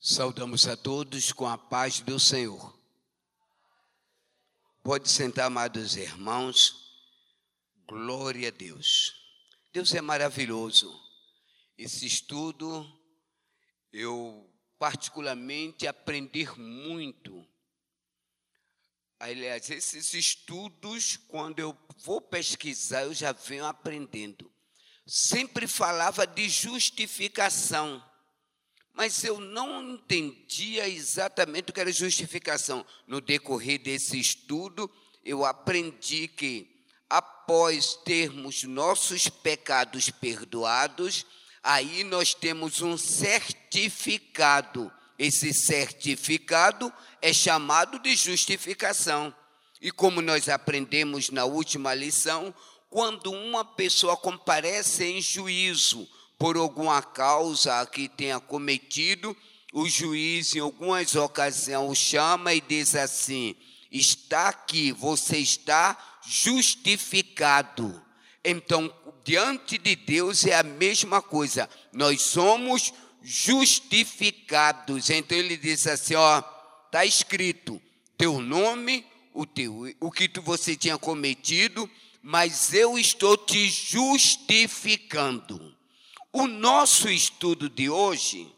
Saudamos a todos com a paz do Senhor. Pode sentar, amados irmãos. Glória a Deus. Deus é maravilhoso. Esse estudo, eu particularmente aprendi muito. Aliás, esses estudos, quando eu vou pesquisar, eu já venho aprendendo. Sempre falava de justificação mas eu não entendia exatamente o que era justificação. No decorrer desse estudo, eu aprendi que, após termos nossos pecados perdoados, aí nós temos um certificado. Esse certificado é chamado de justificação. E como nós aprendemos na última lição, quando uma pessoa comparece em juízo, por alguma causa que tenha cometido, o juiz, em algumas ocasiões, chama e diz assim: está aqui, você está justificado. Então, diante de Deus é a mesma coisa, nós somos justificados. Então, ele diz assim: ó, está escrito, teu nome, o, teu, o que tu, você tinha cometido, mas eu estou te justificando. O nosso estudo de hoje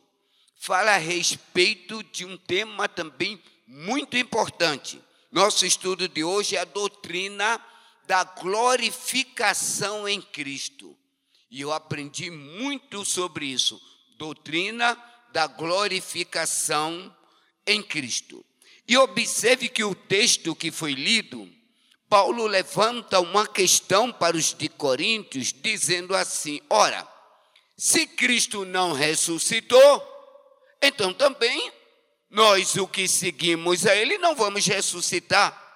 fala a respeito de um tema também muito importante. Nosso estudo de hoje é a doutrina da glorificação em Cristo. E eu aprendi muito sobre isso. Doutrina da glorificação em Cristo. E observe que o texto que foi lido, Paulo levanta uma questão para os de Coríntios, dizendo assim: ora, se Cristo não ressuscitou, então também nós, o que seguimos a Ele, não vamos ressuscitar.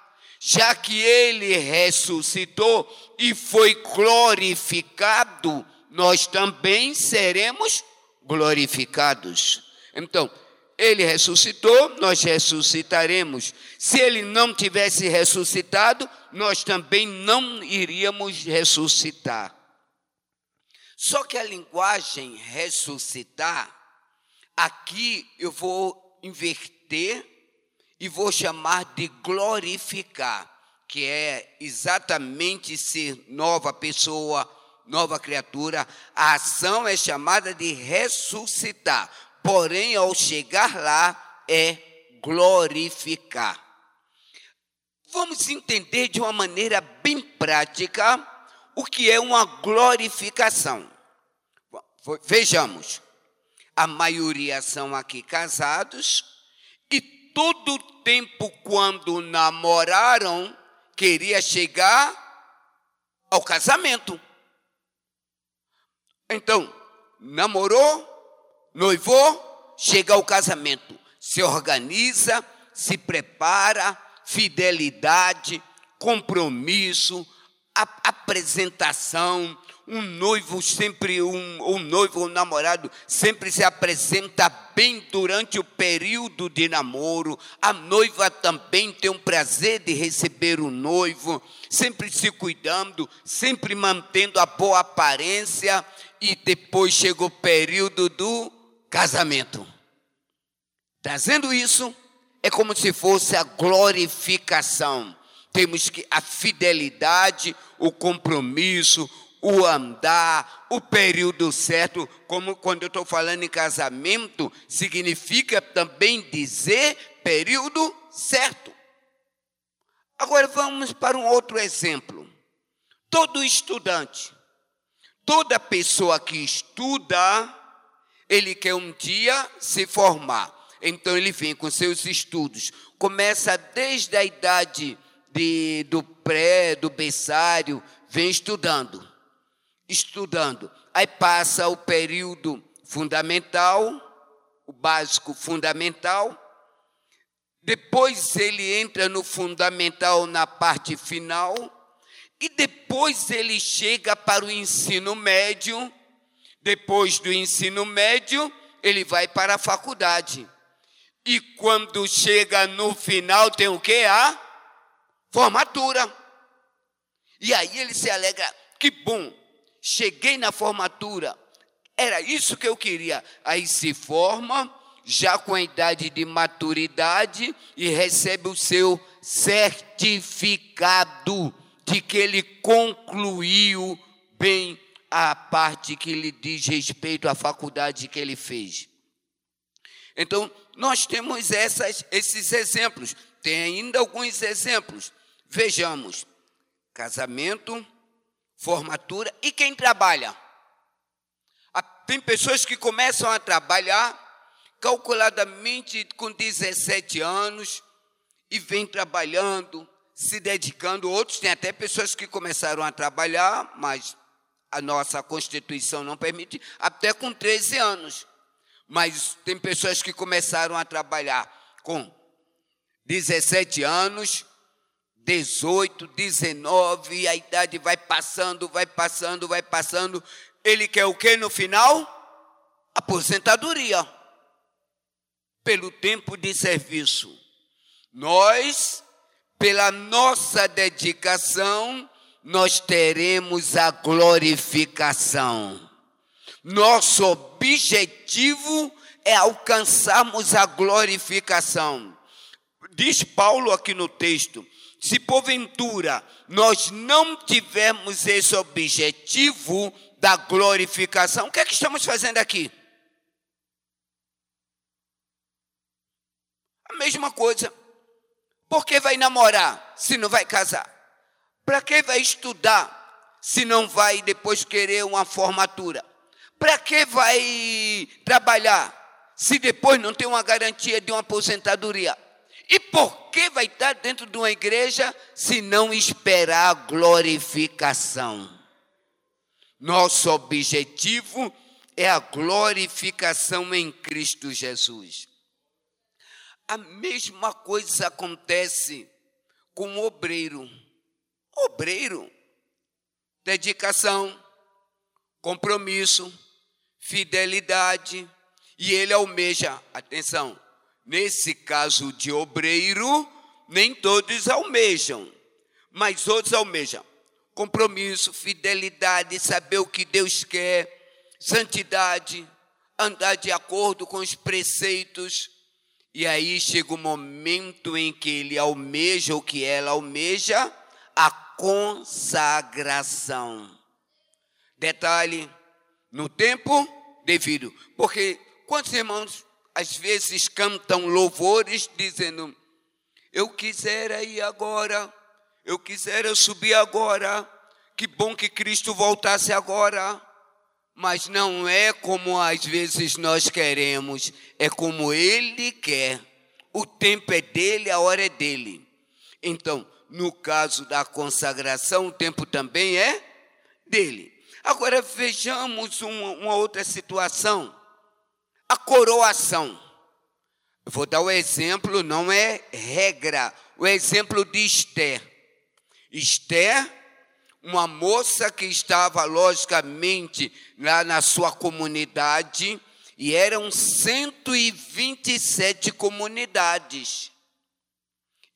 Já que Ele ressuscitou e foi glorificado, nós também seremos glorificados. Então, Ele ressuscitou, nós ressuscitaremos. Se Ele não tivesse ressuscitado, nós também não iríamos ressuscitar. Só que a linguagem ressuscitar, aqui eu vou inverter e vou chamar de glorificar, que é exatamente ser nova pessoa, nova criatura. A ação é chamada de ressuscitar, porém, ao chegar lá, é glorificar. Vamos entender de uma maneira bem prática o que é uma glorificação. Vejamos, a maioria são aqui casados e todo tempo quando namoraram queria chegar ao casamento. Então, namorou, noivou, chega ao casamento, se organiza, se prepara, fidelidade, compromisso, apresentação, um noivo sempre, um, um noivo ou um namorado sempre se apresenta bem durante o período de namoro. A noiva também tem um prazer de receber o noivo, sempre se cuidando, sempre mantendo a boa aparência. E depois chega o período do casamento. Trazendo isso, é como se fosse a glorificação. Temos que a fidelidade, o compromisso, o andar, o período certo, como quando eu estou falando em casamento, significa também dizer período certo. Agora vamos para um outro exemplo. Todo estudante, toda pessoa que estuda, ele quer um dia se formar. Então ele vem com seus estudos. Começa desde a idade de, do pré, do berçário, vem estudando estudando. Aí passa o período fundamental, o básico fundamental. Depois ele entra no fundamental na parte final. E depois ele chega para o ensino médio. Depois do ensino médio, ele vai para a faculdade. E quando chega no final, tem o que? A formatura. E aí ele se alegra. Que bom, cheguei na formatura, era isso que eu queria. Aí se forma, já com a idade de maturidade, e recebe o seu certificado de que ele concluiu bem a parte que lhe diz respeito à faculdade que ele fez. Então, nós temos essas, esses exemplos. Tem ainda alguns exemplos. Vejamos: casamento, formatura e quem trabalha. Tem pessoas que começam a trabalhar calculadamente com 17 anos e vem trabalhando, se dedicando. Outros têm até pessoas que começaram a trabalhar, mas a nossa Constituição não permite, até com 13 anos. Mas tem pessoas que começaram a trabalhar com 17 anos, 18, 19, e a idade vai passando, vai passando, vai passando. Ele quer o que no final? Aposentadoria. Pelo tempo de serviço. Nós, pela nossa dedicação, nós teremos a glorificação. Nosso objetivo é alcançarmos a glorificação. Diz Paulo aqui no texto: se porventura nós não tivermos esse objetivo da glorificação, o que é que estamos fazendo aqui? A mesma coisa. Por que vai namorar se não vai casar? Para que vai estudar se não vai depois querer uma formatura? Para que vai trabalhar se depois não tem uma garantia de uma aposentadoria? E por que vai estar dentro de uma igreja se não esperar a glorificação? Nosso objetivo é a glorificação em Cristo Jesus. A mesma coisa acontece com o obreiro. Obreiro, dedicação, compromisso, fidelidade, e ele almeja, atenção, nesse caso de obreiro, nem todos almejam, mas outros almejam compromisso, fidelidade, saber o que Deus quer, santidade, andar de acordo com os preceitos. E aí chega o momento em que ele almeja o que ela almeja, a consagração. Detalhe, no tempo devido. Porque quantos irmãos às vezes cantam louvores dizendo: Eu quisera ir agora, eu quisera subir agora, que bom que Cristo voltasse agora. Mas não é como às vezes nós queremos, é como Ele quer. O tempo é dele, a hora é dele. Então, no caso da consagração, o tempo também é dele. Agora vejamos uma, uma outra situação a coroação. vou dar o exemplo, não é regra, o exemplo de Esther. Esther, uma moça que estava logicamente lá na sua comunidade, e eram 127 comunidades.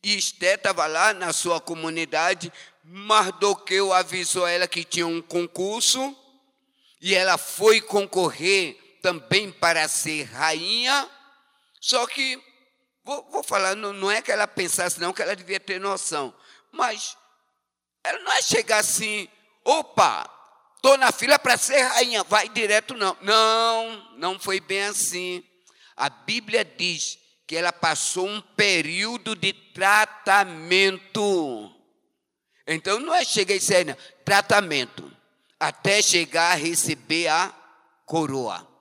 E Esté estava lá na sua comunidade, Mardoqueu avisou ela que tinha um concurso, e ela foi concorrer também para ser rainha, só que, vou, vou falar, não, não, é que ela pensasse, não, que ela devia ter noção, mas ela não é chegar assim, opa, estou na fila para ser rainha, vai direto, não. Não, não foi bem assim. A Bíblia diz que ela passou um período de tratamento. Então não é chegar ser, não, tratamento, até chegar a receber a coroa.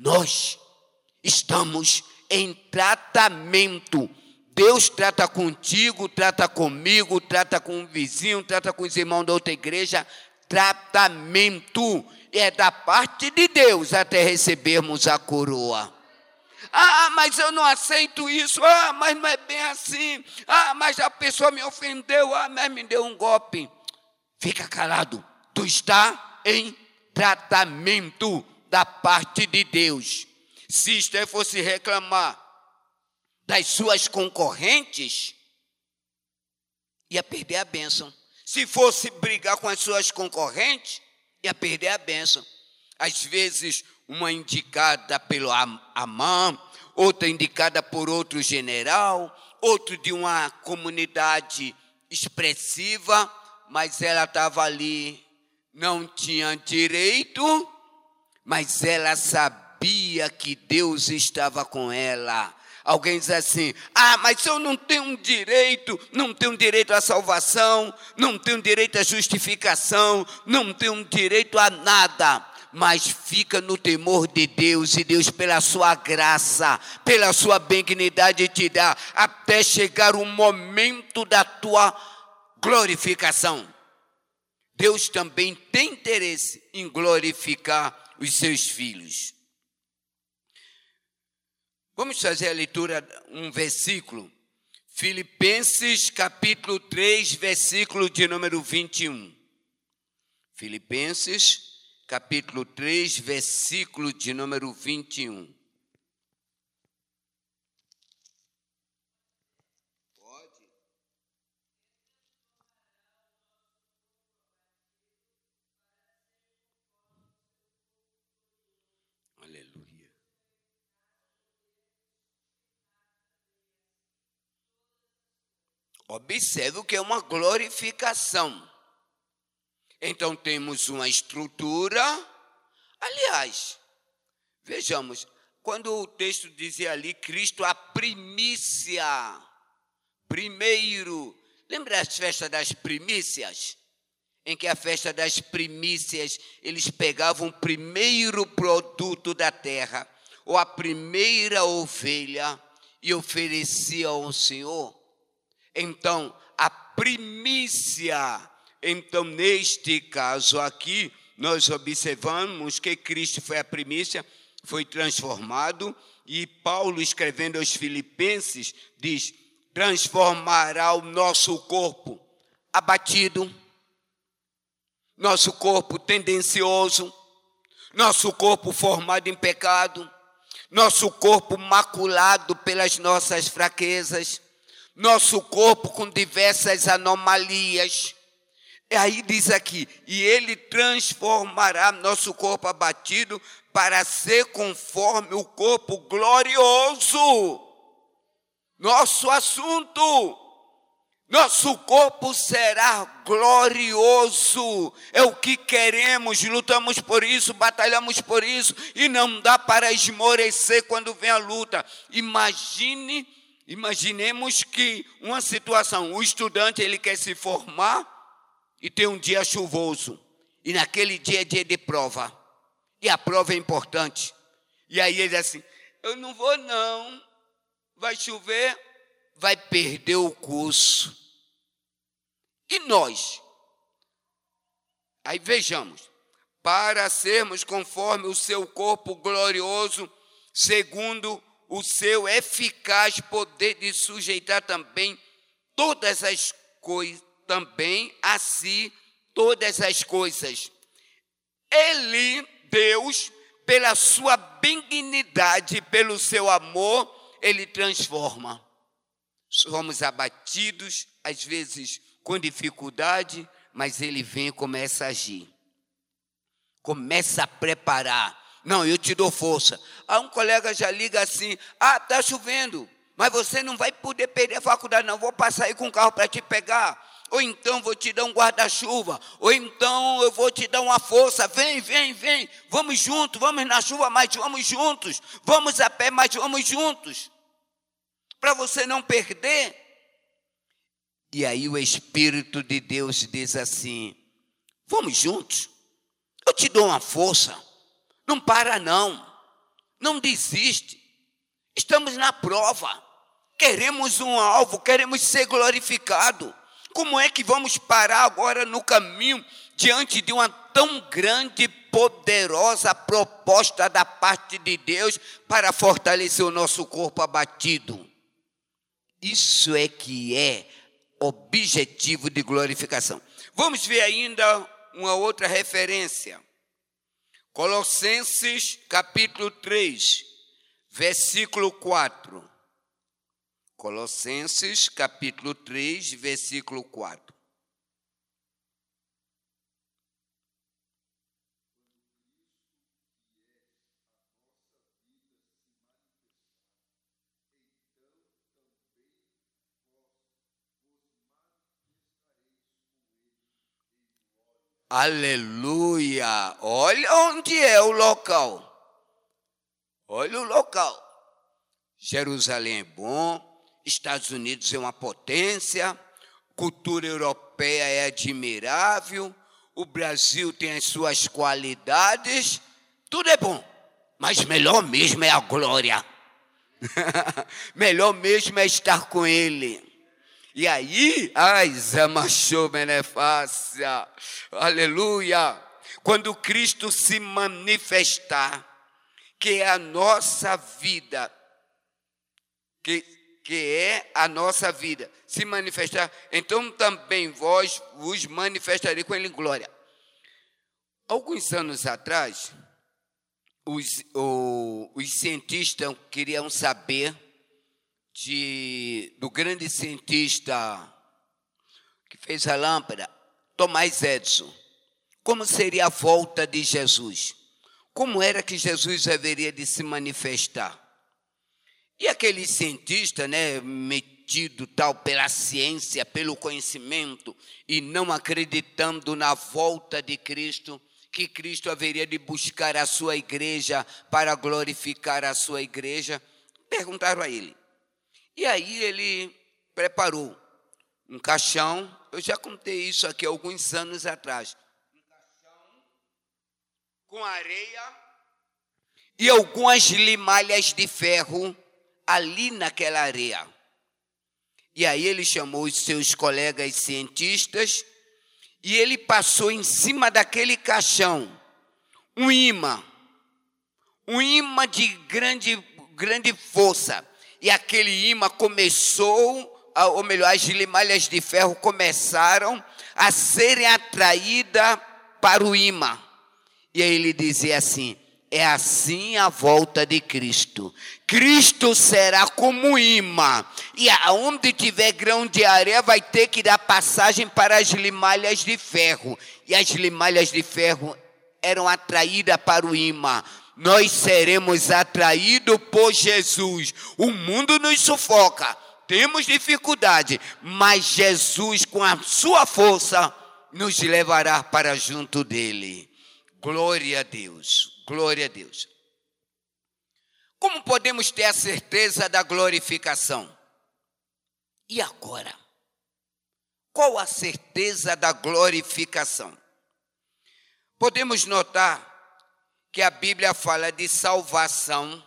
Nós estamos em tratamento. Deus trata contigo, trata comigo, trata com o vizinho, trata com os irmãos da outra igreja. Tratamento é da parte de Deus até recebermos a coroa. Ah, mas eu não aceito isso. Ah, mas não é bem assim. Ah, mas a pessoa me ofendeu. Ah, mas me deu um golpe. Fica calado. Tu está em tratamento da parte de Deus. Se Esther fosse reclamar das suas concorrentes, ia perder a bênção. Se fosse brigar com as suas concorrentes, ia perder a bênção. Às vezes, uma indicada pelo Amã, outra indicada por outro general, outro de uma comunidade expressiva, mas ela estava ali, não tinha direito, mas ela sabia que Deus estava com ela. Alguém diz assim: ah, mas eu não tenho direito, não tenho direito à salvação, não tenho direito à justificação, não tenho direito a nada. Mas fica no temor de Deus, e Deus, pela sua graça, pela sua benignidade, te dá até chegar o momento da tua glorificação. Deus também tem interesse em glorificar os seus filhos. Vamos fazer a leitura, um versículo. Filipenses capítulo 3, versículo de número 21. Filipenses capítulo 3, versículo de número 21. Observe que é uma glorificação. Então temos uma estrutura. Aliás, vejamos, quando o texto dizia ali Cristo a primícia, primeiro, lembra as festas das primícias? Em que a festa das primícias eles pegavam o primeiro produto da terra, ou a primeira ovelha, e ofereciam ao Senhor. Então, a primícia. Então, neste caso aqui, nós observamos que Cristo foi a primícia, foi transformado, e Paulo, escrevendo aos Filipenses, diz: transformará o nosso corpo abatido, nosso corpo tendencioso, nosso corpo formado em pecado, nosso corpo maculado pelas nossas fraquezas nosso corpo com diversas anomalias. E aí diz aqui: e ele transformará nosso corpo abatido para ser conforme o corpo glorioso. Nosso assunto. Nosso corpo será glorioso. É o que queremos, lutamos por isso, batalhamos por isso, e não dá para esmorecer quando vem a luta. Imagine Imaginemos que uma situação, o estudante ele quer se formar e tem um dia chuvoso. E naquele dia é dia de prova. E a prova é importante. E aí ele diz assim: Eu não vou não. Vai chover, vai perder o curso. E nós? Aí vejamos. Para sermos conforme o seu corpo glorioso, segundo o seu eficaz poder de sujeitar também todas as coisas, também a si todas as coisas. Ele, Deus, pela sua benignidade, pelo seu amor, ele transforma. Somos abatidos, às vezes com dificuldade, mas ele vem e começa a agir. Começa a preparar não, eu te dou força. Aí um colega já liga assim: ah, está chovendo, mas você não vai poder perder a faculdade, não. Vou passar aí com o carro para te pegar. Ou então vou te dar um guarda-chuva. Ou então eu vou te dar uma força. Vem, vem, vem. Vamos juntos, vamos na chuva, mas vamos juntos. Vamos a pé, mas vamos juntos. Para você não perder. E aí o Espírito de Deus diz assim: vamos juntos. Eu te dou uma força. Não para, não. Não desiste. Estamos na prova. Queremos um alvo, queremos ser glorificado. Como é que vamos parar agora no caminho diante de uma tão grande e poderosa proposta da parte de Deus para fortalecer o nosso corpo abatido? Isso é que é objetivo de glorificação. Vamos ver ainda uma outra referência. Colossenses capítulo 3, versículo 4. Colossenses capítulo 3, versículo 4. Aleluia! Olha onde é o local. Olha o local. Jerusalém é bom, Estados Unidos é uma potência, cultura europeia é admirável, o Brasil tem as suas qualidades, tudo é bom, mas melhor mesmo é a glória. melhor mesmo é estar com Ele. E aí, ai, zamachou benefácia, aleluia. Quando Cristo se manifestar, que é a nossa vida, que, que é a nossa vida, se manifestar, então também vós vos manifestarei com Ele em glória. Alguns anos atrás, os, o, os cientistas queriam saber de, do grande cientista que fez a lâmpada, Thomas Edison. Como seria a volta de Jesus? Como era que Jesus haveria de se manifestar? E aquele cientista, né, metido tal pela ciência, pelo conhecimento, e não acreditando na volta de Cristo, que Cristo haveria de buscar a sua igreja para glorificar a sua igreja, perguntaram a ele: e aí ele preparou um caixão, eu já contei isso aqui alguns anos atrás. Um caixão com areia e algumas limalhas de ferro ali naquela areia. E aí ele chamou os seus colegas cientistas e ele passou em cima daquele caixão um imã, um imã de grande, grande força e aquele imã começou, ou melhor, as limalhas de ferro começaram a serem atraídas para o imã. E aí ele dizia assim: é assim a volta de Cristo. Cristo será como imã, e aonde tiver grão de areia vai ter que dar passagem para as limalhas de ferro. E as limalhas de ferro eram atraídas para o imã nós seremos atraídos por Jesus. O mundo nos sufoca, temos dificuldade, mas Jesus, com a sua força, nos levará para junto dele. Glória a Deus, glória a Deus. Como podemos ter a certeza da glorificação? E agora? Qual a certeza da glorificação? Podemos notar que a Bíblia fala de salvação,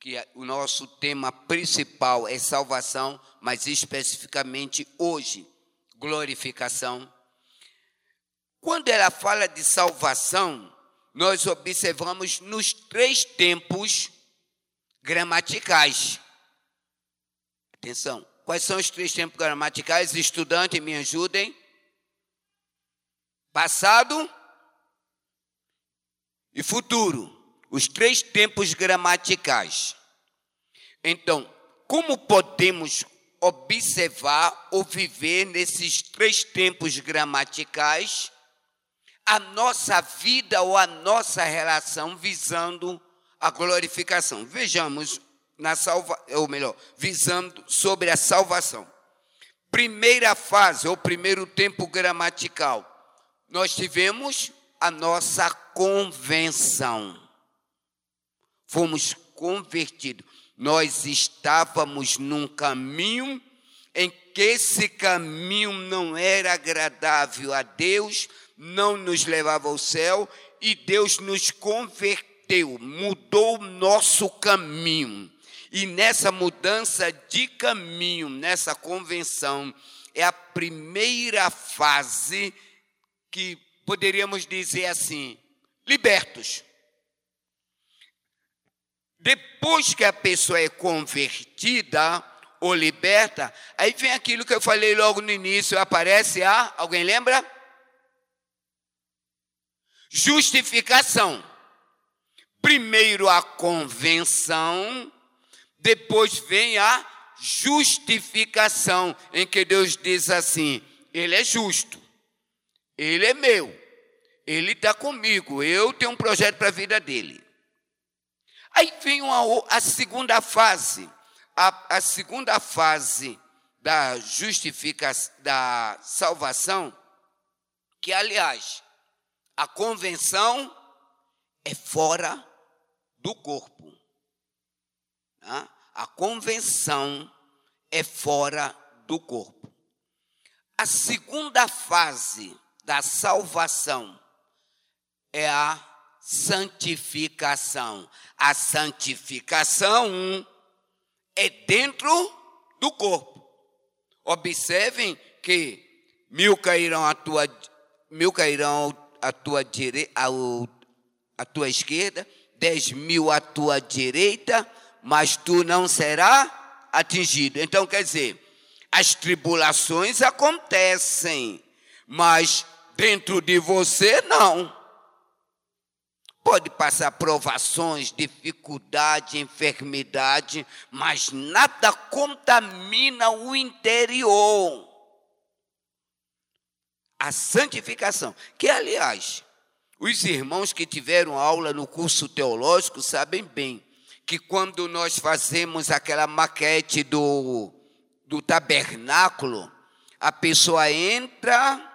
que é o nosso tema principal é salvação, mas especificamente hoje, glorificação. Quando ela fala de salvação, nós observamos nos três tempos gramaticais. Atenção, quais são os três tempos gramaticais? Estudante, me ajudem. Passado, e futuro, os três tempos gramaticais. Então, como podemos observar ou viver nesses três tempos gramaticais a nossa vida ou a nossa relação visando a glorificação? Vejamos na salva, ou melhor, visando sobre a salvação. Primeira fase, ou primeiro tempo gramatical, nós tivemos a nossa convenção. Fomos convertidos. Nós estávamos num caminho em que esse caminho não era agradável a Deus, não nos levava ao céu, e Deus nos converteu, mudou o nosso caminho. E nessa mudança de caminho, nessa convenção, é a primeira fase que poderíamos dizer assim, libertos. Depois que a pessoa é convertida ou liberta, aí vem aquilo que eu falei logo no início, aparece a, alguém lembra? Justificação. Primeiro a convenção, depois vem a justificação, em que Deus diz assim: Ele é justo. Ele é meu. Ele está comigo. Eu tenho um projeto para a vida dele. Aí vem uma, a segunda fase. A, a segunda fase da justificação, da salvação, Que, aliás, a convenção é fora do corpo. Tá? A convenção é fora do corpo. A segunda fase da salvação é a santificação. A santificação é dentro do corpo. Observem que mil cairão à tua, mil cairão à tua, dire, ao, à tua esquerda, dez mil à tua direita, mas tu não será atingido. Então, quer dizer, as tribulações acontecem, mas dentro de você não. Pode passar provações, dificuldade, enfermidade, mas nada contamina o interior. A santificação, que aliás, os irmãos que tiveram aula no curso teológico sabem bem que quando nós fazemos aquela maquete do, do tabernáculo, a pessoa entra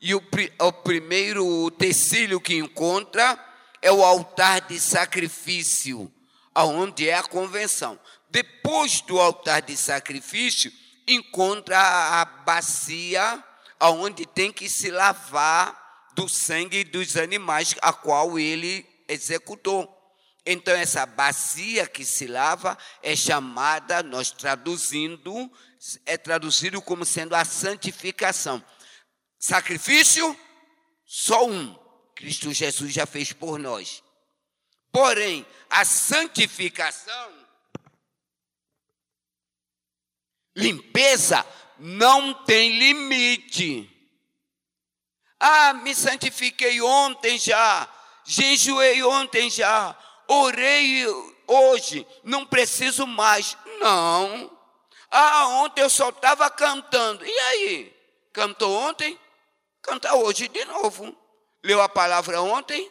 e o, o primeiro tecido que encontra é o altar de sacrifício, aonde é a convenção. Depois do altar de sacrifício, encontra a bacia aonde tem que se lavar do sangue dos animais a qual ele executou. Então, essa bacia que se lava é chamada, nós traduzindo, é traduzido como sendo a santificação. Sacrifício, só um. Cristo Jesus já fez por nós. Porém, a santificação, limpeza, não tem limite. Ah, me santifiquei ontem já, jejuei ontem já, orei hoje, não preciso mais. Não. Ah, ontem eu só estava cantando. E aí? Cantou ontem? Canta hoje de novo. Leu a palavra ontem?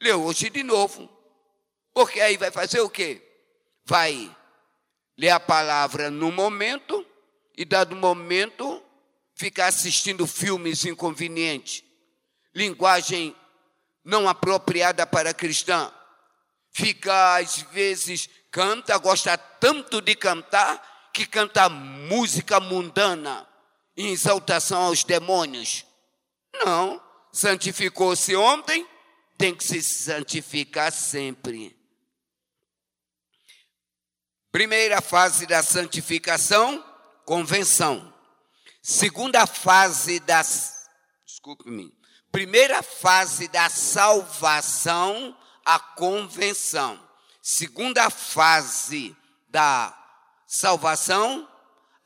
Leu hoje de novo. Porque aí vai fazer o quê? Vai ler a palavra no momento e, dado momento, ficar assistindo filmes inconvenientes, linguagem não apropriada para cristã, fica às vezes canta, gosta tanto de cantar que canta música mundana em exaltação aos demônios. Não, santificou-se ontem, tem que se santificar sempre. Primeira fase da santificação, convenção. Segunda fase das. Desculpe-me. Primeira fase da salvação, a convenção. Segunda fase da salvação,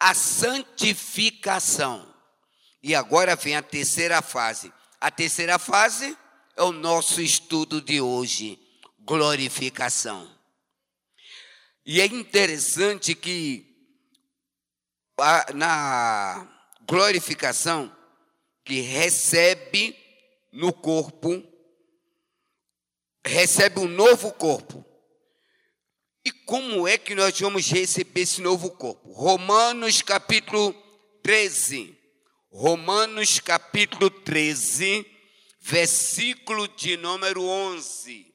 a santificação. E agora vem a terceira fase. A terceira fase é o nosso estudo de hoje, glorificação. E é interessante que na glorificação que recebe no corpo, recebe um novo corpo. E como é que nós vamos receber esse novo corpo? Romanos capítulo 13. Romanos capítulo 13, versículo de número 11.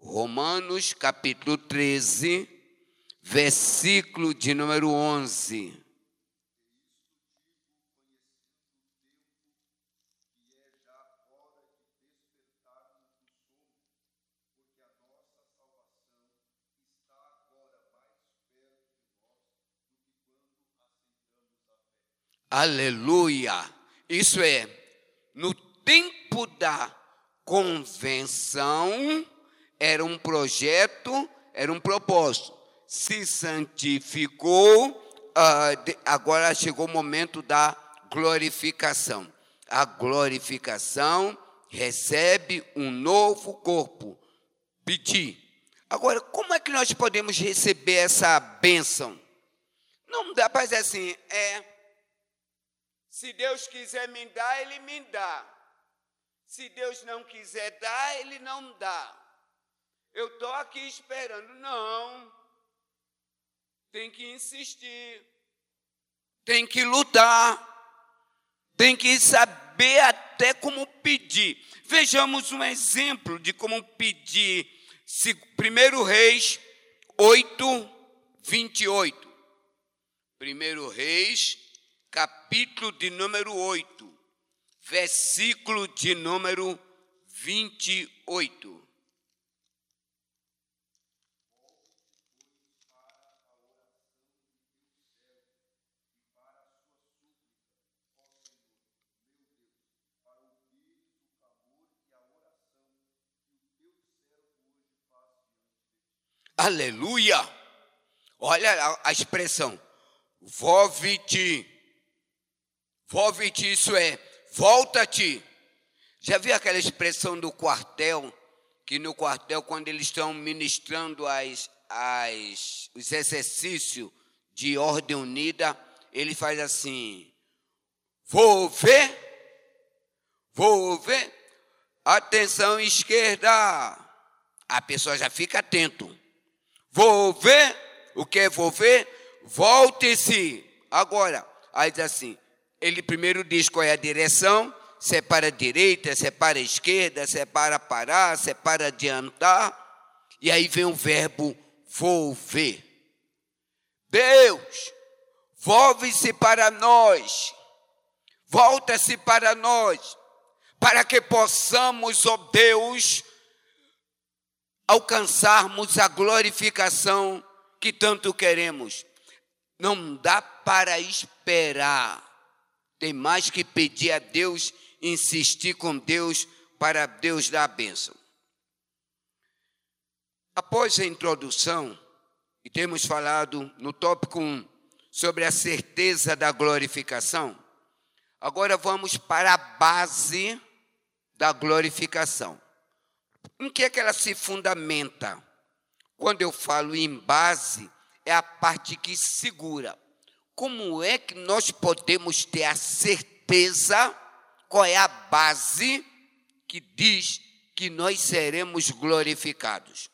Romanos capítulo 13, versículo de número 11. Aleluia! Isso é, no tempo da convenção, era um projeto, era um propósito. Se santificou, uh, agora chegou o momento da glorificação. A glorificação recebe um novo corpo. Pedir. Agora, como é que nós podemos receber essa bênção? Não dá para dizer assim, é se Deus quiser me dar, Ele me dá. Se Deus não quiser dar, Ele não dá. Eu estou aqui esperando. Não. Tem que insistir. Tem que lutar. tem que saber até como pedir. Vejamos um exemplo de como pedir. 1 Reis 8, 28. 1 Reis, capítulo de número 8, versículo de número 28. Aleluia! Olha a, expressão. Volve-te. Volve-te, isso é, volta-te. Já viu aquela expressão do quartel? Que no quartel, quando eles estão ministrando as, as, os exercícios de ordem unida, ele faz assim: vou ver, vou ver, atenção esquerda. A pessoa já fica atento. Vou ver, o que é vou ver? Volte-se. Agora, aí diz assim, ele primeiro diz qual é a direção, se é para a direita, se é para a esquerda, se é para parar, se é para adiantar. E aí vem o verbo volver. Deus, volve-se para nós, volta-se para nós, para que possamos, ó Deus, alcançarmos a glorificação que tanto queremos. Não dá para esperar. Tem mais que pedir a Deus, insistir com Deus para Deus dar a bênção. Após a introdução, e temos falado no tópico 1 sobre a certeza da glorificação, agora vamos para a base da glorificação. Em que é que ela se fundamenta? Quando eu falo em base, é a parte que segura. Como é que nós podemos ter a certeza qual é a base que diz que nós seremos glorificados?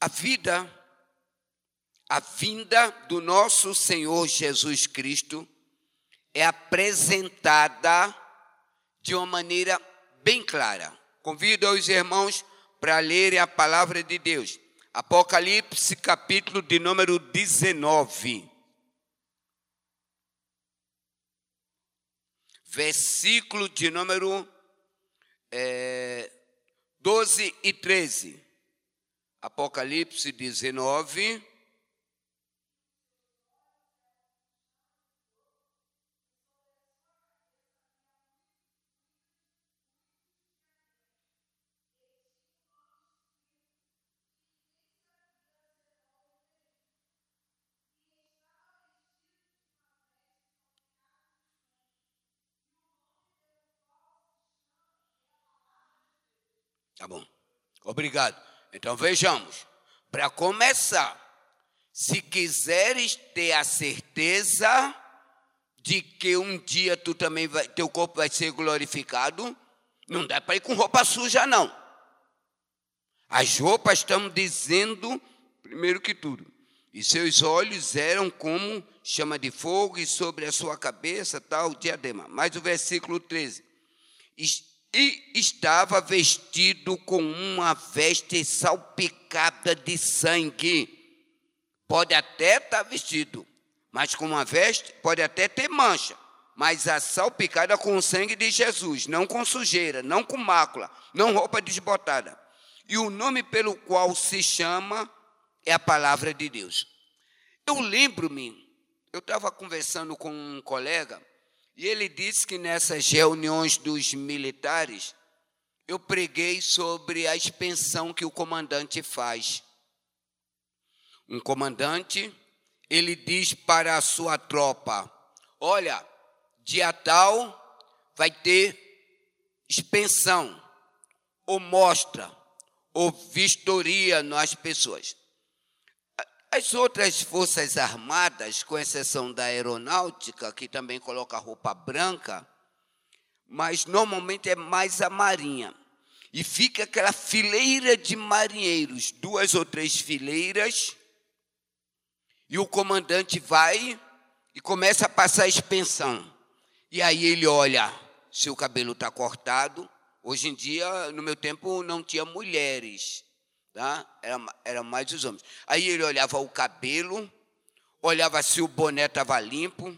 A vida, a vinda do nosso Senhor Jesus Cristo é apresentada de uma maneira bem clara. Convido os irmãos para lerem a palavra de Deus. Apocalipse, capítulo de número 19. Versículo de número é, 12 e 13. Apocalipse 19. Tá bom. Obrigado. Então vejamos. Para começar, se quiseres ter a certeza de que um dia tu também vai, teu corpo vai ser glorificado, não dá para ir com roupa suja não. As roupas estão dizendo, primeiro que tudo, e seus olhos eram como chama de fogo e sobre a sua cabeça tal diadema. Mas o versículo 13 e estava vestido com uma veste salpicada de sangue. Pode até estar vestido, mas com uma veste pode até ter mancha, mas a salpicada com o sangue de Jesus, não com sujeira, não com mácula, não roupa desbotada. E o nome pelo qual se chama é a palavra de Deus. Eu lembro-me, eu estava conversando com um colega, e ele disse que nessas reuniões dos militares, eu preguei sobre a expensão que o comandante faz. Um comandante, ele diz para a sua tropa: Olha, dia tal vai ter expensão, ou mostra, ou vistoria nas pessoas. As outras forças armadas, com exceção da aeronáutica, que também coloca roupa branca, mas normalmente é mais a marinha. E fica aquela fileira de marinheiros, duas ou três fileiras, e o comandante vai e começa a passar a expensão. E aí ele olha se o cabelo está cortado. Hoje em dia, no meu tempo, não tinha mulheres, tá? era, era mais os homens. Aí ele olhava o cabelo, olhava se o boné estava limpo,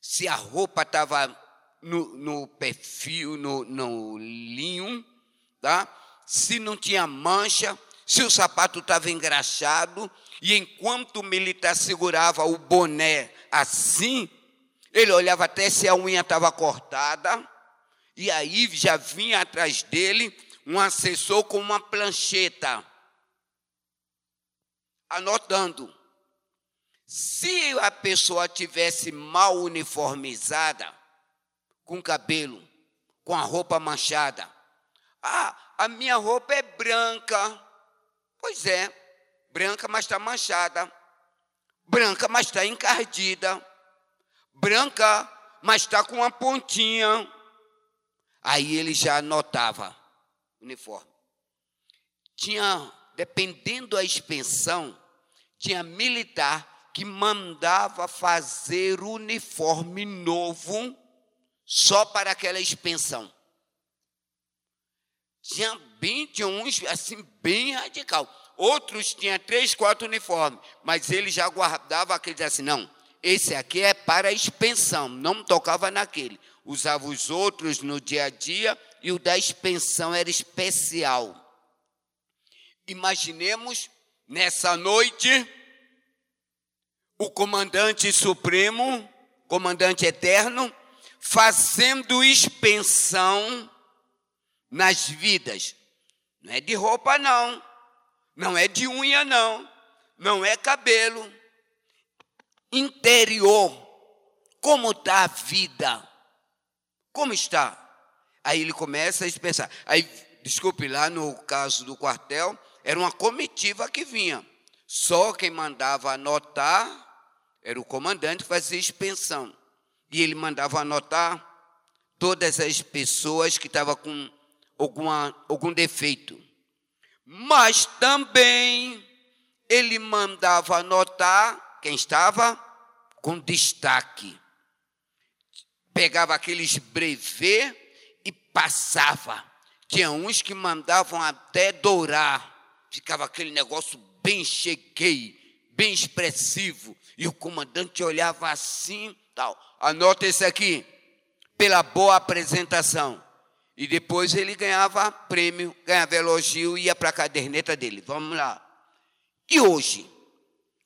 se a roupa estava no, no, perfil, no, no linho, tá? se não tinha mancha, se o sapato estava engraxado, e enquanto o militar segurava o boné assim, ele olhava até se a unha estava cortada, e aí já vinha atrás dele um assessor com uma plancheta, anotando. Se a pessoa tivesse mal uniformizada, com cabelo, com a roupa manchada, ah, a minha roupa é branca. Pois é, branca, mas está manchada. Branca, mas está encardida. Branca, mas está com uma pontinha. Aí ele já anotava uniforme. Tinha, dependendo da expensão, tinha militar que mandava fazer uniforme novo só para aquela expensão. Tinha bem, tinha uns assim bem radical. Outros tinham três, quatro uniformes, mas ele já guardava aqueles assim, não, esse aqui é para expensão, não tocava naquele. Usava os outros no dia a dia e o da expensão era especial. Imaginemos nessa noite o comandante supremo, comandante eterno, fazendo expensão nas vidas. Não é de roupa, não. Não é de unha, não. Não é cabelo. Interior. Como está a vida? Como está? Aí ele começa a pensar. Aí, desculpe, lá no caso do quartel, era uma comitiva que vinha. Só quem mandava anotar era o comandante que fazia expensão. E ele mandava anotar todas as pessoas que estavam com alguma, algum defeito. Mas também ele mandava anotar quem estava com destaque. Pegava aqueles brevet e passava. Tinha uns que mandavam até dourar. Ficava aquele negócio bem cheguei, bem expressivo. E o comandante olhava assim, tal. Anota esse aqui, pela boa apresentação. E depois ele ganhava prêmio, ganhava elogio e ia para a caderneta dele. Vamos lá. E hoje,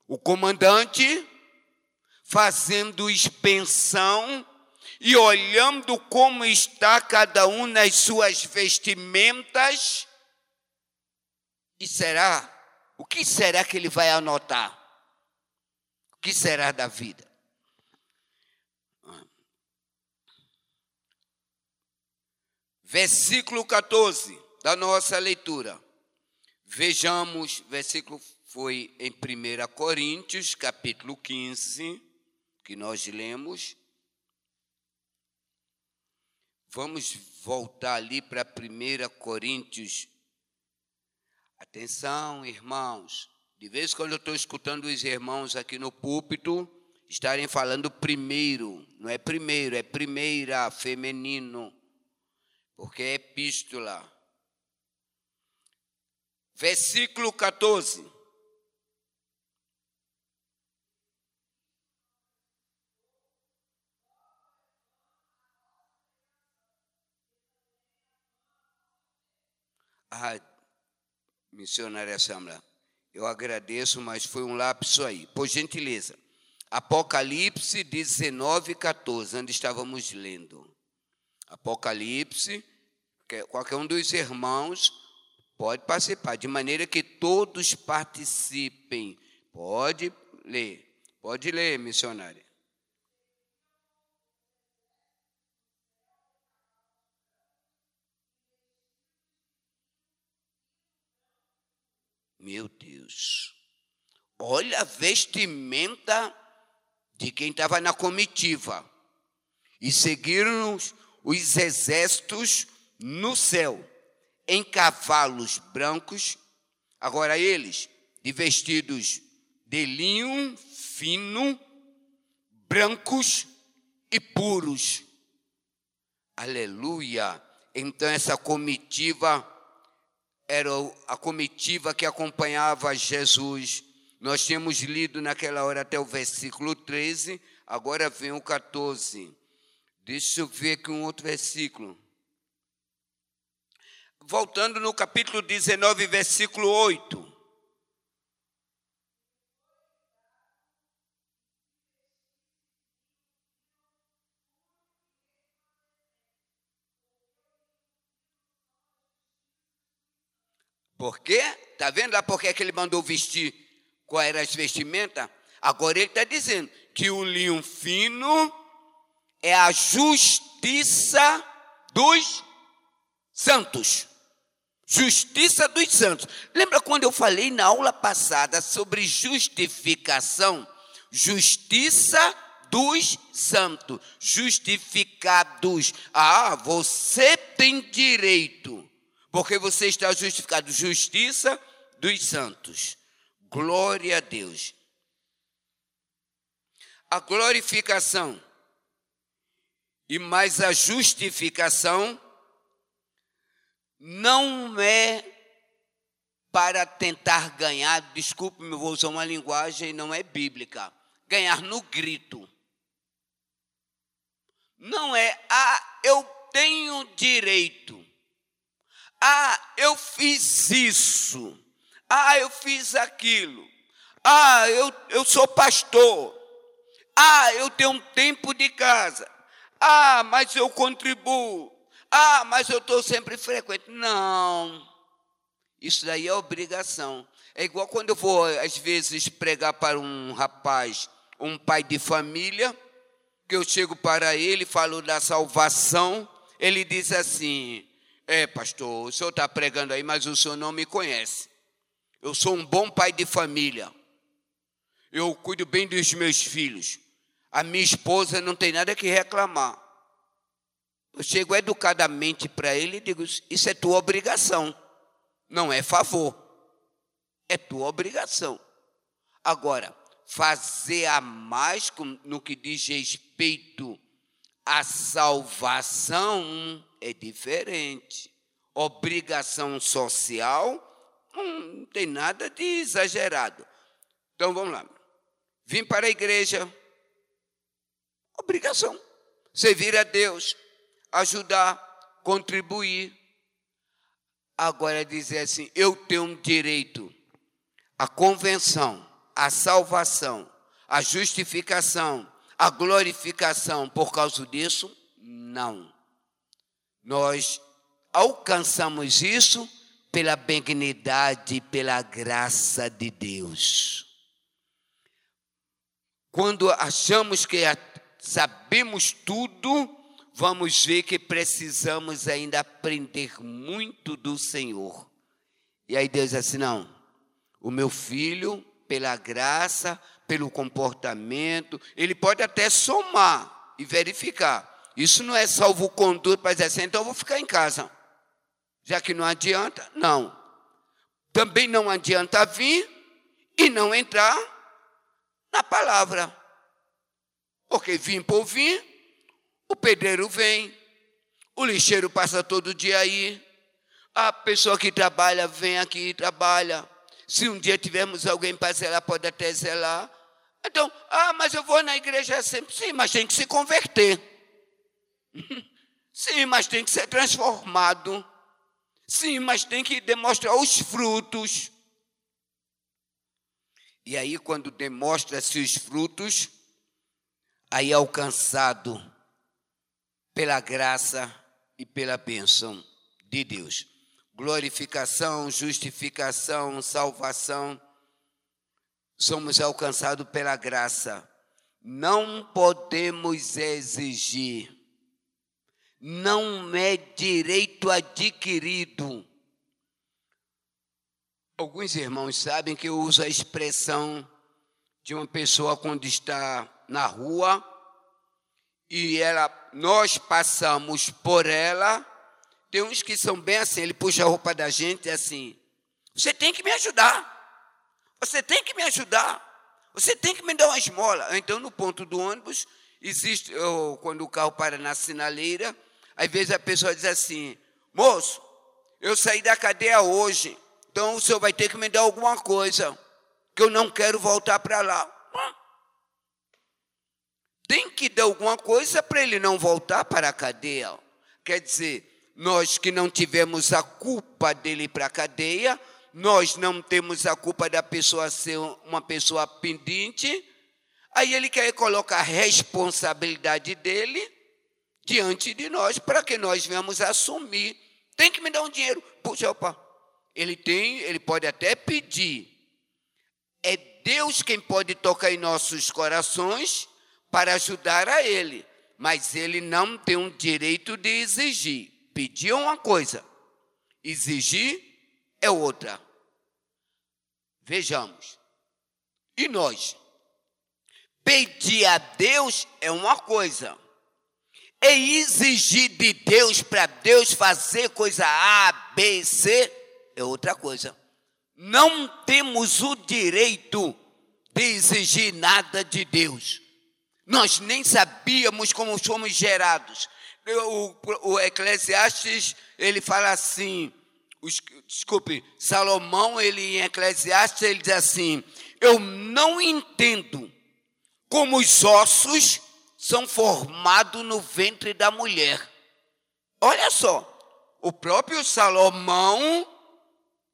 o comandante fazendo expensão e olhando como está cada um nas suas vestimentas. E será? O que será que ele vai anotar? O que será da vida? versículo 14 da nossa leitura. Vejamos, versículo foi em 1 Coríntios, capítulo 15, que nós lemos. Vamos voltar ali para 1 Coríntios. Atenção, irmãos. De vez em quando eu estou escutando os irmãos aqui no púlpito estarem falando primeiro, não é primeiro, é primeira, feminino porque é epístola. Versículo 14. Ah, missionária Samla, eu agradeço, mas foi um lapso aí. Por gentileza. Apocalipse 19, 14, onde estávamos lendo. Apocalipse qualquer um dos irmãos pode participar, de maneira que todos participem. Pode ler, pode ler, missionária. Meu Deus, olha a vestimenta de quem estava na comitiva. E seguiram os exércitos no céu em cavalos brancos, agora eles de vestidos de linho fino, brancos e puros. Aleluia! Então essa comitiva era a comitiva que acompanhava Jesus. Nós tínhamos lido naquela hora até o versículo 13, agora vem o 14. Deixa eu ver aqui um outro versículo. Voltando no capítulo 19, versículo 8. Por quê? Está vendo lá por que ele mandou vestir qual era as vestimentas? Agora ele está dizendo que o linho fino é a justiça dos santos. Justiça dos santos. Lembra quando eu falei na aula passada sobre justificação? Justiça dos santos, justificados. Ah, você tem direito porque você está justificado. Justiça dos santos. Glória a Deus. A glorificação e mais a justificação não é para tentar ganhar, desculpe-me, vou usar uma linguagem não é bíblica, ganhar no grito. Não é, ah, eu tenho direito. Ah, eu fiz isso. Ah, eu fiz aquilo. Ah, eu, eu sou pastor. Ah, eu tenho um tempo de casa. Ah, mas eu contribuo. Ah, mas eu estou sempre frequente. Não. Isso daí é obrigação. É igual quando eu vou, às vezes, pregar para um rapaz, um pai de família, que eu chego para ele, falo da salvação, ele diz assim: é, pastor, o senhor está pregando aí, mas o senhor não me conhece. Eu sou um bom pai de família. Eu cuido bem dos meus filhos. A minha esposa não tem nada que reclamar. Eu chego educadamente para ele e digo: Isso é tua obrigação, não é favor, é tua obrigação. Agora, fazer a mais no que diz respeito à salvação é diferente. Obrigação social hum, não tem nada de exagerado. Então vamos lá. Vim para a igreja. Obrigação. Servir a Deus, ajudar, contribuir. Agora dizer assim: eu tenho um direito à convenção, à salvação, à justificação, à glorificação por causa disso? Não. Nós alcançamos isso pela benignidade, pela graça de Deus. Quando achamos que sabemos tudo, vamos ver que precisamos ainda aprender muito do Senhor. E aí Deus diz assim: não, o meu filho, pela graça, pelo comportamento, ele pode até somar e verificar. Isso não é salvo conduto para dizer assim, então eu vou ficar em casa. Já que não adianta, não. Também não adianta vir e não entrar na palavra. Porque vim por vir, o pedreiro vem, o lixeiro passa todo dia aí, a pessoa que trabalha vem aqui e trabalha. Se um dia tivermos alguém para zelar, pode até zelar. Então, ah, mas eu vou na igreja sempre. Sim, mas tem que se converter. Sim, mas tem que ser transformado. Sim, mas tem que demonstrar os frutos. E aí, quando demonstra-se os frutos, aí é alcançado pela graça e pela bênção de Deus. Glorificação, justificação, salvação, somos alcançados pela graça. Não podemos exigir não é direito adquirido. Alguns irmãos sabem que eu uso a expressão de uma pessoa quando está na rua e ela, nós passamos por ela. Tem uns que são bem assim, ele puxa a roupa da gente é assim: você tem que me ajudar, você tem que me ajudar, Você tem que me dar uma esmola. Então, no ponto do ônibus, existe, ou, quando o carro para na sinaleira, às vezes a pessoa diz assim: Moço, eu saí da cadeia hoje, então o senhor vai ter que me dar alguma coisa, que eu não quero voltar para lá. Tem que dar alguma coisa para ele não voltar para a cadeia. Quer dizer, nós que não tivemos a culpa dele para a cadeia, nós não temos a culpa da pessoa ser uma pessoa pendente, aí ele quer colocar a responsabilidade dele diante de nós para que nós venhamos assumir. Tem que me dar um dinheiro. Puxa, opa. Ele tem, ele pode até pedir. É Deus quem pode tocar em nossos corações para ajudar a ele, mas ele não tem o direito de exigir. Pedir é uma coisa, exigir é outra. Vejamos. E nós? Pedir a Deus é uma coisa. E exigir de Deus para Deus fazer coisa A, B, C é outra coisa. Não temos o direito de exigir nada de Deus. Nós nem sabíamos como fomos gerados. O, o Eclesiastes, ele fala assim, os, desculpe, Salomão, ele em Eclesiastes, ele diz assim: Eu não entendo como os ossos são formados no ventre da mulher. Olha só, o próprio Salomão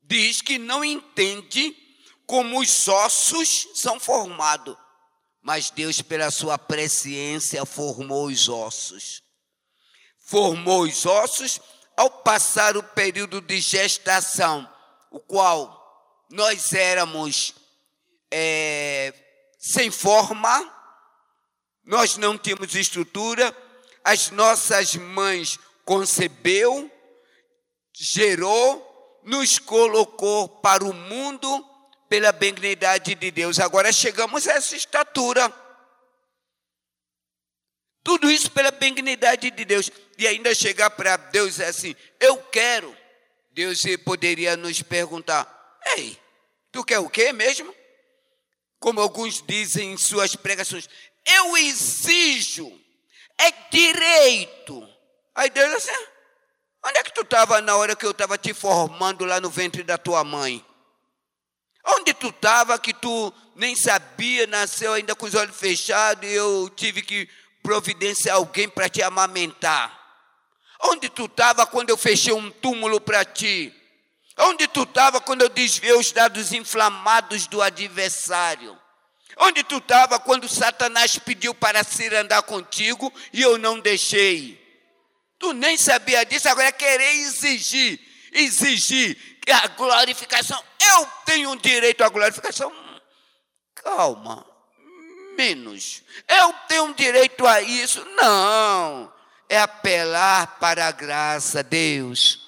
diz que não entende como os ossos são formados, mas Deus, pela sua presciência, formou os ossos. Formou os ossos ao passar o período de gestação, o qual nós éramos é, sem forma, nós não tínhamos estrutura, as nossas mães concebeu, gerou, nos colocou para o mundo pela benignidade de Deus. Agora chegamos a essa estatura. Tudo isso pela benignidade de Deus. E ainda chegar para Deus assim, eu quero. Deus poderia nos perguntar, ei, tu quer o quê mesmo? Como alguns dizem em suas pregações, eu exijo, é direito. Aí Deus assim, onde é que tu estava na hora que eu estava te formando lá no ventre da tua mãe? Onde tu estava que tu nem sabia, nasceu ainda com os olhos fechados e eu tive que providenciar alguém para te amamentar? Onde tu estava quando eu fechei um túmulo para ti? Onde tu estava quando eu desviei os dados inflamados do adversário? Onde tu estava quando Satanás pediu para se andar contigo e eu não deixei? Tu nem sabia disso, agora querer exigir, exigir a glorificação. Eu tenho direito à glorificação. Calma, menos. Eu tenho direito a isso? Não. É apelar para a graça, Deus.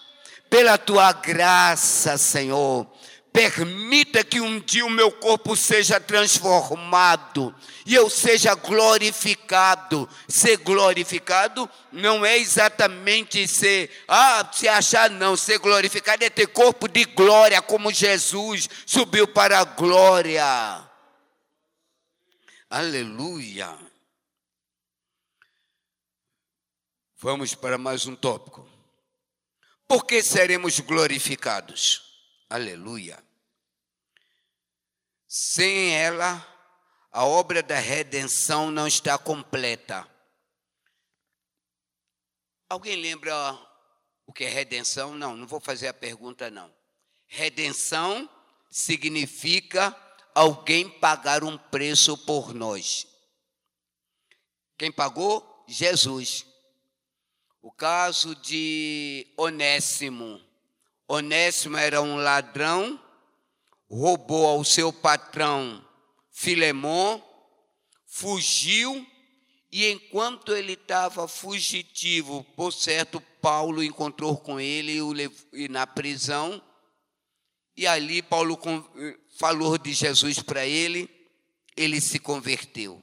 Pela tua graça, Senhor. Permita que um dia o meu corpo seja transformado e eu seja glorificado. Ser glorificado não é exatamente ser, ah, se achar não, ser glorificado é ter corpo de glória, como Jesus subiu para a glória. Aleluia. Vamos para mais um tópico. Por que seremos glorificados? Aleluia. Sem ela, a obra da redenção não está completa. Alguém lembra o que é redenção? Não, não vou fazer a pergunta, não. Redenção significa alguém pagar um preço por nós. Quem pagou? Jesus. O caso de Onésimo. Onésimo era um ladrão, roubou ao seu patrão Filemon, fugiu e enquanto ele estava fugitivo, por certo, Paulo encontrou com ele e na prisão. E ali Paulo falou de Jesus para ele, ele se converteu.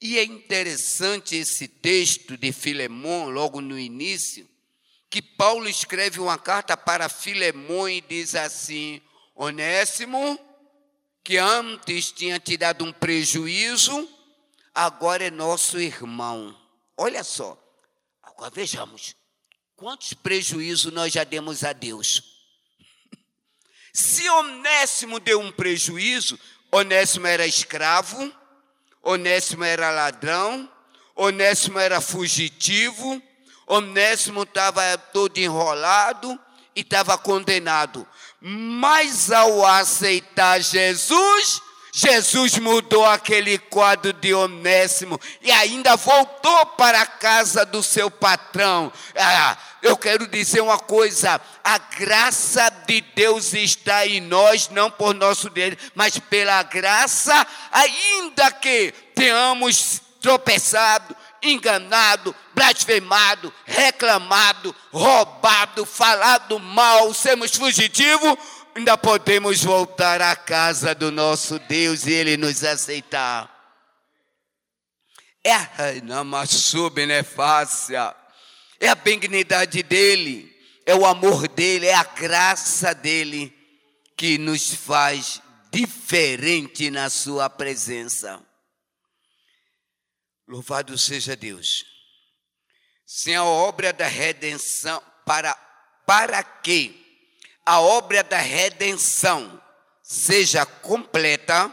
E é interessante esse texto de Filemão, logo no início, que Paulo escreve uma carta para Filemão e diz assim: Onésimo, que antes tinha te dado um prejuízo, agora é nosso irmão. Olha só, agora vejamos, quantos prejuízos nós já demos a Deus? Se Onésimo deu um prejuízo, Onésimo era escravo, Onésimo era ladrão, Onésimo era fugitivo, Onésimo estava todo enrolado e estava condenado. Mas ao aceitar Jesus, Jesus mudou aquele quadro de Onésimo e ainda voltou para a casa do seu patrão. Ah, eu quero dizer uma coisa: a graça de Deus está em nós, não por nosso dele, mas pela graça, ainda que tenhamos tropeçado, enganado, blasfemado, reclamado, roubado, falado mal, sermos fugitivos, ainda podemos voltar à casa do nosso Deus e Ele nos aceitar. É a benefácia, é a benignidade dEle, é o amor dEle, é a graça dEle que nos faz diferente na Sua presença. Louvado seja Deus. Sem a obra da redenção, para, para que a obra da redenção seja completa,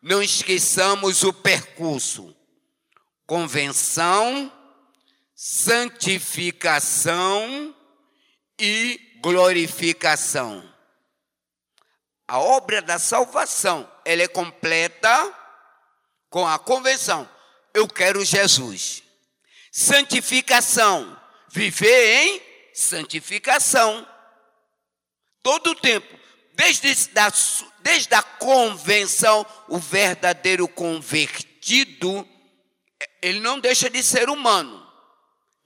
não esqueçamos o percurso: convenção, santificação e glorificação. A obra da salvação, ela é completa com a convenção eu quero Jesus. Santificação, viver em santificação. Todo o tempo, desde a, desde a convenção, o verdadeiro convertido, ele não deixa de ser humano.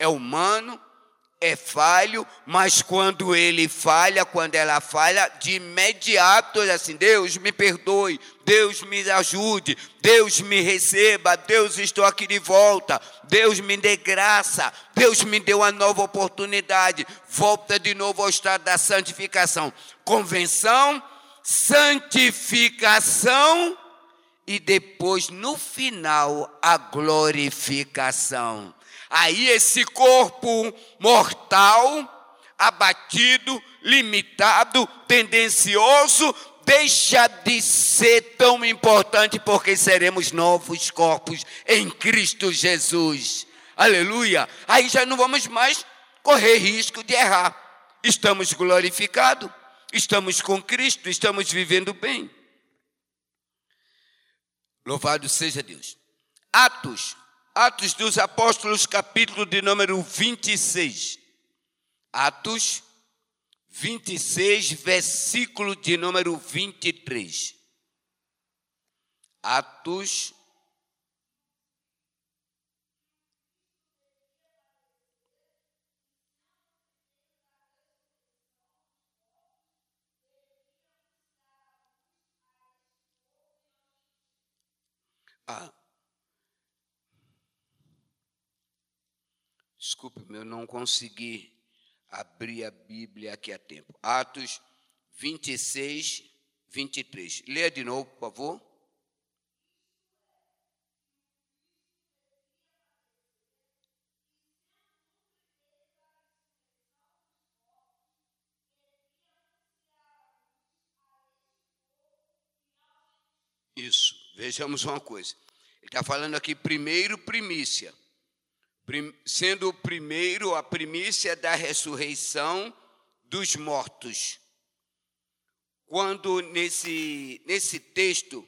É humano, é falho, mas quando ele falha, quando ela falha, de imediato, assim, Deus me perdoe, Deus me ajude, Deus me receba, Deus estou aqui de volta, Deus me dê graça, Deus me deu uma nova oportunidade, volta de novo ao estado da santificação. Convenção, santificação e depois, no final, a glorificação. Aí esse corpo mortal, abatido, limitado, tendencioso, deixa de ser tão importante porque seremos novos corpos em Cristo Jesus. Aleluia. Aí já não vamos mais correr risco de errar. Estamos glorificados, estamos com Cristo, estamos vivendo bem. Louvado seja Deus. Atos Atos dos Apóstolos, capítulo de número 26. Atos 26, versículo de número 23. Atos Ah, Desculpe, eu não consegui abrir a Bíblia aqui a tempo. Atos 26, 23. Leia de novo, por favor. Isso, vejamos uma coisa. Ele está falando aqui primeiro primícia sendo o primeiro a primícia da ressurreição dos mortos. Quando nesse, nesse texto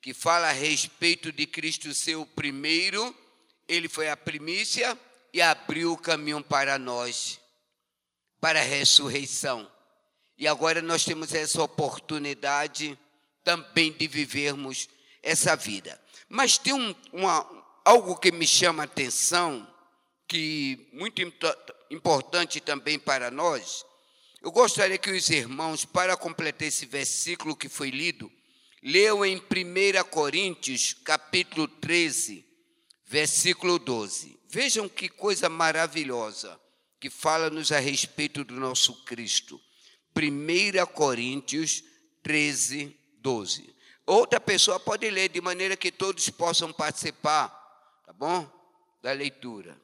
que fala a respeito de Cristo ser o primeiro, ele foi a primícia e abriu o caminho para nós, para a ressurreição. E agora nós temos essa oportunidade também de vivermos essa vida. Mas tem um, uma, algo que me chama a atenção que muito importante também para nós, eu gostaria que os irmãos, para completar esse versículo que foi lido, leiam em 1 Coríntios, capítulo 13, versículo 12. Vejam que coisa maravilhosa que fala-nos a respeito do nosso Cristo. 1 Coríntios 13, 12. outra pessoa pode ler de maneira que todos possam participar, tá bom? Da leitura.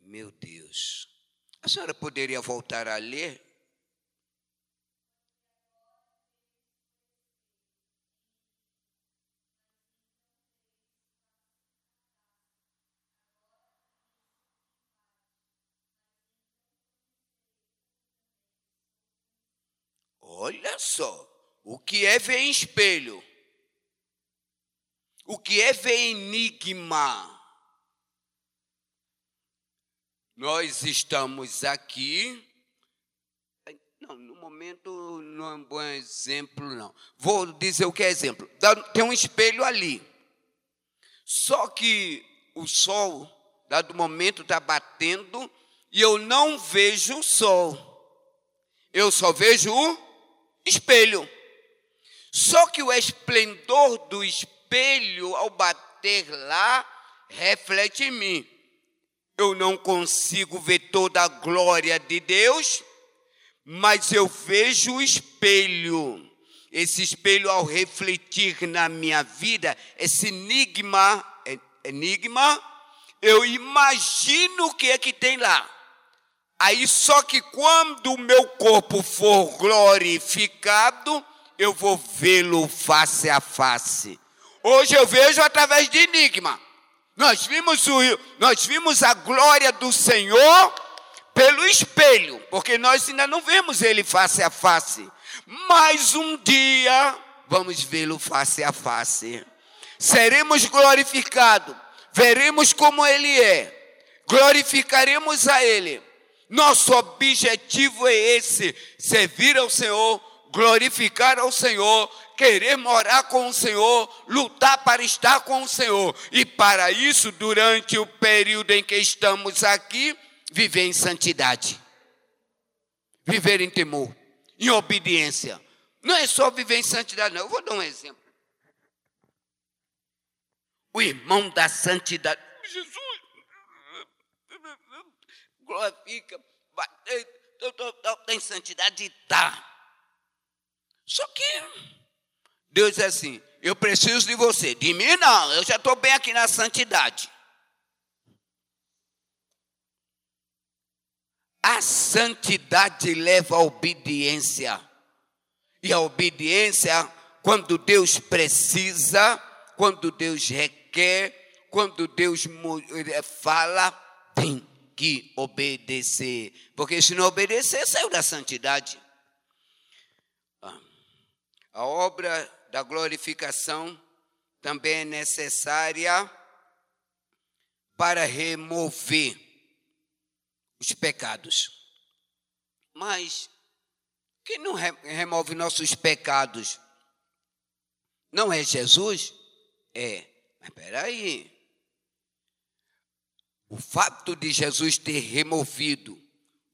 Meu Deus. A senhora poderia voltar a ler? Olha só, o que é ver em espelho? O que é ver enigma? Nós estamos aqui. Não, no momento não é um bom exemplo, não. Vou dizer o que é exemplo. Tem um espelho ali. Só que o sol, dado momento, está batendo e eu não vejo o sol. Eu só vejo o espelho. Só que o esplendor do espelho, ao bater lá, reflete em mim eu não consigo ver toda a glória de Deus, mas eu vejo o espelho. Esse espelho, ao refletir na minha vida, esse enigma, enigma, eu imagino o que é que tem lá. Aí só que quando o meu corpo for glorificado, eu vou vê-lo face a face. Hoje eu vejo através de enigma. Nós vimos, o, nós vimos a glória do Senhor pelo espelho, porque nós ainda não vemos ele face a face. Mas um dia vamos vê-lo face a face. Seremos glorificados, veremos como ele é, glorificaremos a ele. Nosso objetivo é esse: servir ao Senhor, glorificar ao Senhor querer morar com o Senhor, lutar para estar com o Senhor. E para isso, durante o período em que estamos aqui, viver em santidade, viver em temor, em obediência. Não é só viver em santidade, não. Eu vou dar um exemplo. O irmão da santidade. Jesus, glorifica, tem santidade, tá. Só que Deus diz assim: Eu preciso de você. De mim, não, eu já estou bem aqui na santidade. A santidade leva à obediência. E a obediência, quando Deus precisa, quando Deus requer, quando Deus eh, fala, tem que obedecer. Porque se não obedecer, saiu da santidade. Ah. A obra da glorificação também é necessária para remover os pecados. Mas quem não remove nossos pecados? Não é Jesus? É. Mas espera aí. O fato de Jesus ter removido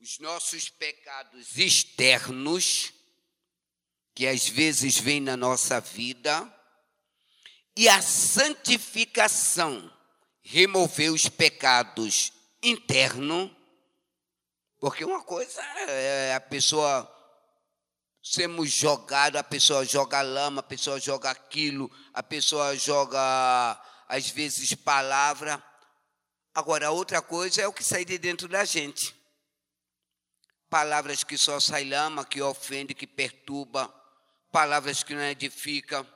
os nossos pecados externos que às vezes vem na nossa vida, e a santificação, remover os pecados internos, porque uma coisa é a pessoa sermos jogados, a pessoa joga lama, a pessoa joga aquilo, a pessoa joga, às vezes, palavra. Agora, outra coisa é o que sai de dentro da gente. Palavras que só sai lama, que ofende, que perturba palavras que não edificam,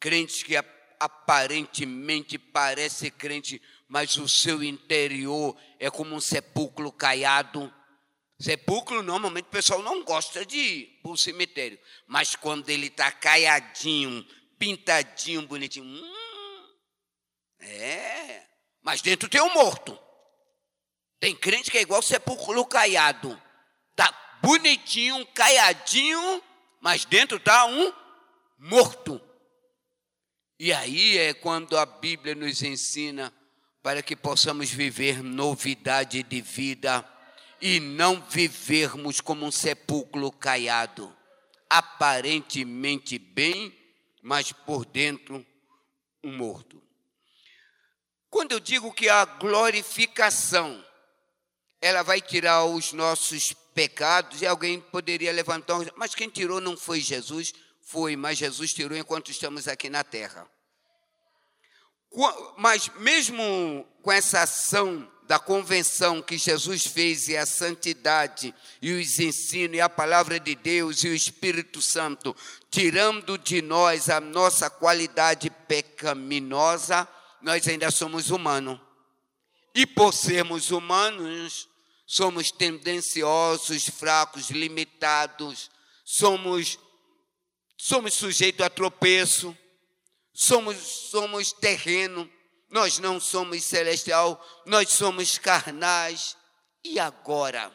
crentes que aparentemente parece crente, mas o seu interior é como um sepulcro caiado. Sepulcro, normalmente o pessoal não gosta de ir para o cemitério, mas quando ele está caiadinho, pintadinho, bonitinho, hum, é, mas dentro tem um morto. Tem crente que é igual sepulcro caiado, tá bonitinho, caiadinho, mas dentro está um morto. E aí é quando a Bíblia nos ensina para que possamos viver novidade de vida e não vivermos como um sepulcro caiado, aparentemente bem, mas por dentro um morto. Quando eu digo que a glorificação, ela vai tirar os nossos pecados, e alguém poderia levantar, mas quem tirou não foi Jesus, foi, mas Jesus tirou enquanto estamos aqui na terra. Mas mesmo com essa ação da convenção que Jesus fez e a santidade e os ensinos e a palavra de Deus e o Espírito Santo, tirando de nós a nossa qualidade pecaminosa, nós ainda somos humanos. E por sermos humanos, somos tendenciosos, fracos, limitados, somos somos sujeitos a tropeço, somos somos terreno nós não somos celestial, nós somos carnais. E agora?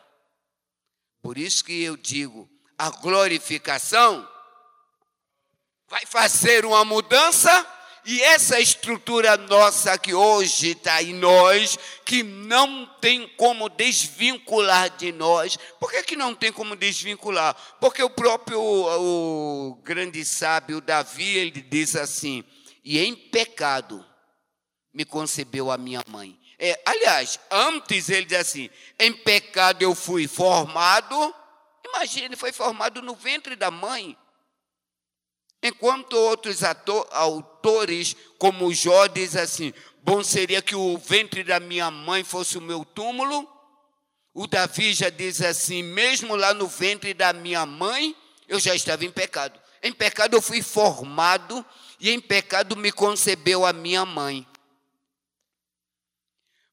Por isso que eu digo, a glorificação vai fazer uma mudança e essa estrutura nossa que hoje está em nós, que não tem como desvincular de nós. Por que, que não tem como desvincular? Porque o próprio o grande sábio Davi, ele diz assim, e em pecado me concebeu a minha mãe. É, aliás, antes ele diz assim: em pecado eu fui formado. Imagine, ele foi formado no ventre da mãe. Enquanto outros ator, autores, como Jó, diz assim: bom seria que o ventre da minha mãe fosse o meu túmulo. O Davi já diz assim: mesmo lá no ventre da minha mãe, eu já estava em pecado. Em pecado eu fui formado e em pecado me concebeu a minha mãe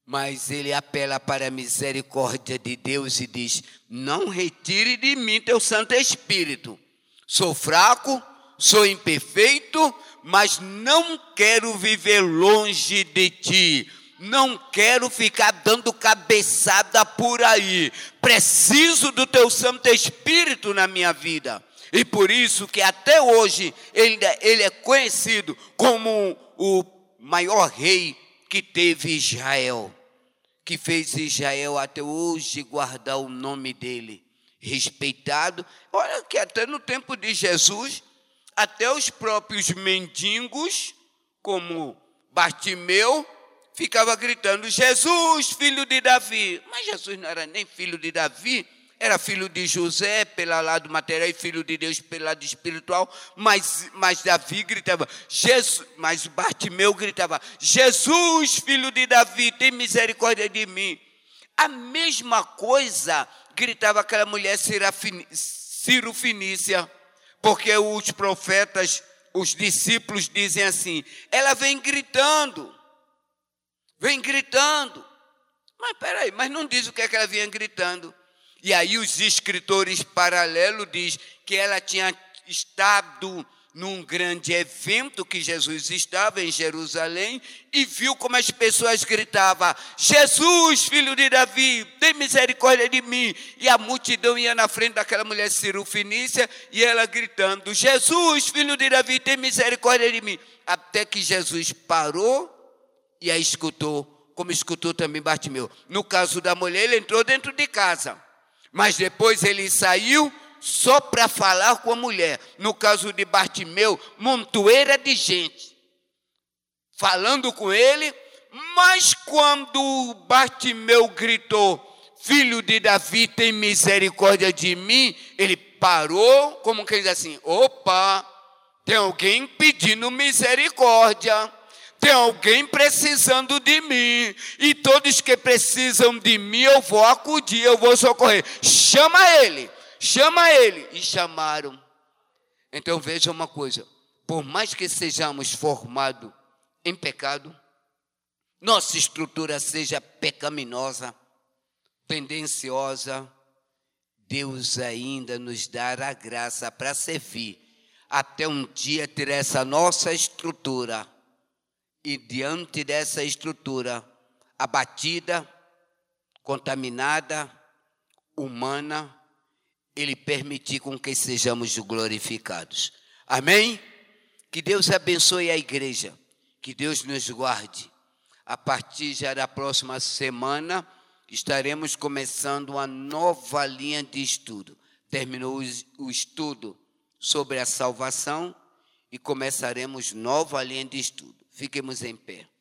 mas ele apela para a misericórdia de Deus e diz: Não retire de mim teu Santo Espírito. Sou fraco, sou imperfeito, mas não quero viver longe de ti. Não quero ficar dando cabeçada por aí. Preciso do teu Santo Espírito na minha vida. E por isso que até hoje ele, ele é conhecido como o maior rei que teve Israel, que fez Israel até hoje guardar o nome dele, respeitado. Olha que até no tempo de Jesus, até os próprios mendigos, como Bartimeu, ficava gritando: Jesus, filho de Davi. Mas Jesus não era nem filho de Davi, era filho de José pelo lado material e filho de Deus pelo lado espiritual, mas, mas Davi gritava, Jesus, mas Bartimeu gritava, Jesus, filho de Davi, tem misericórdia de mim. A mesma coisa gritava aquela mulher Ciro Finícia, porque os profetas, os discípulos dizem assim, ela vem gritando, vem gritando. Mas peraí, mas não diz o que é que ela vinha gritando. E aí os escritores paralelos diz que ela tinha estado num grande evento que Jesus estava em Jerusalém e viu como as pessoas gritavam: Jesus, filho de Davi, tem misericórdia de mim. E a multidão ia na frente daquela mulher cirufinícia e ela gritando: Jesus, filho de Davi, tem misericórdia de mim. Até que Jesus parou e a escutou, como escutou também Bartimeu. No caso da mulher, ele entrou dentro de casa. Mas depois ele saiu só para falar com a mulher. No caso de Bartimeu, montoeira de gente falando com ele. Mas quando Bartimeu gritou: Filho de Davi, tem misericórdia de mim, ele parou, como quem diz assim: opa, tem alguém pedindo misericórdia. Tem alguém precisando de mim. E todos que precisam de mim, eu vou acudir, eu vou socorrer. Chama ele, chama ele. E chamaram. Então veja uma coisa: por mais que sejamos formados em pecado, nossa estrutura seja pecaminosa, tendenciosa, Deus ainda nos dará graça para servir, até um dia ter essa nossa estrutura e diante dessa estrutura abatida, contaminada, humana, ele permitir com que sejamos glorificados. Amém? Que Deus abençoe a igreja, que Deus nos guarde. A partir já da próxima semana, estaremos começando uma nova linha de estudo. Terminou o estudo sobre a salvação e começaremos nova linha de estudo. Fiquemos em pé.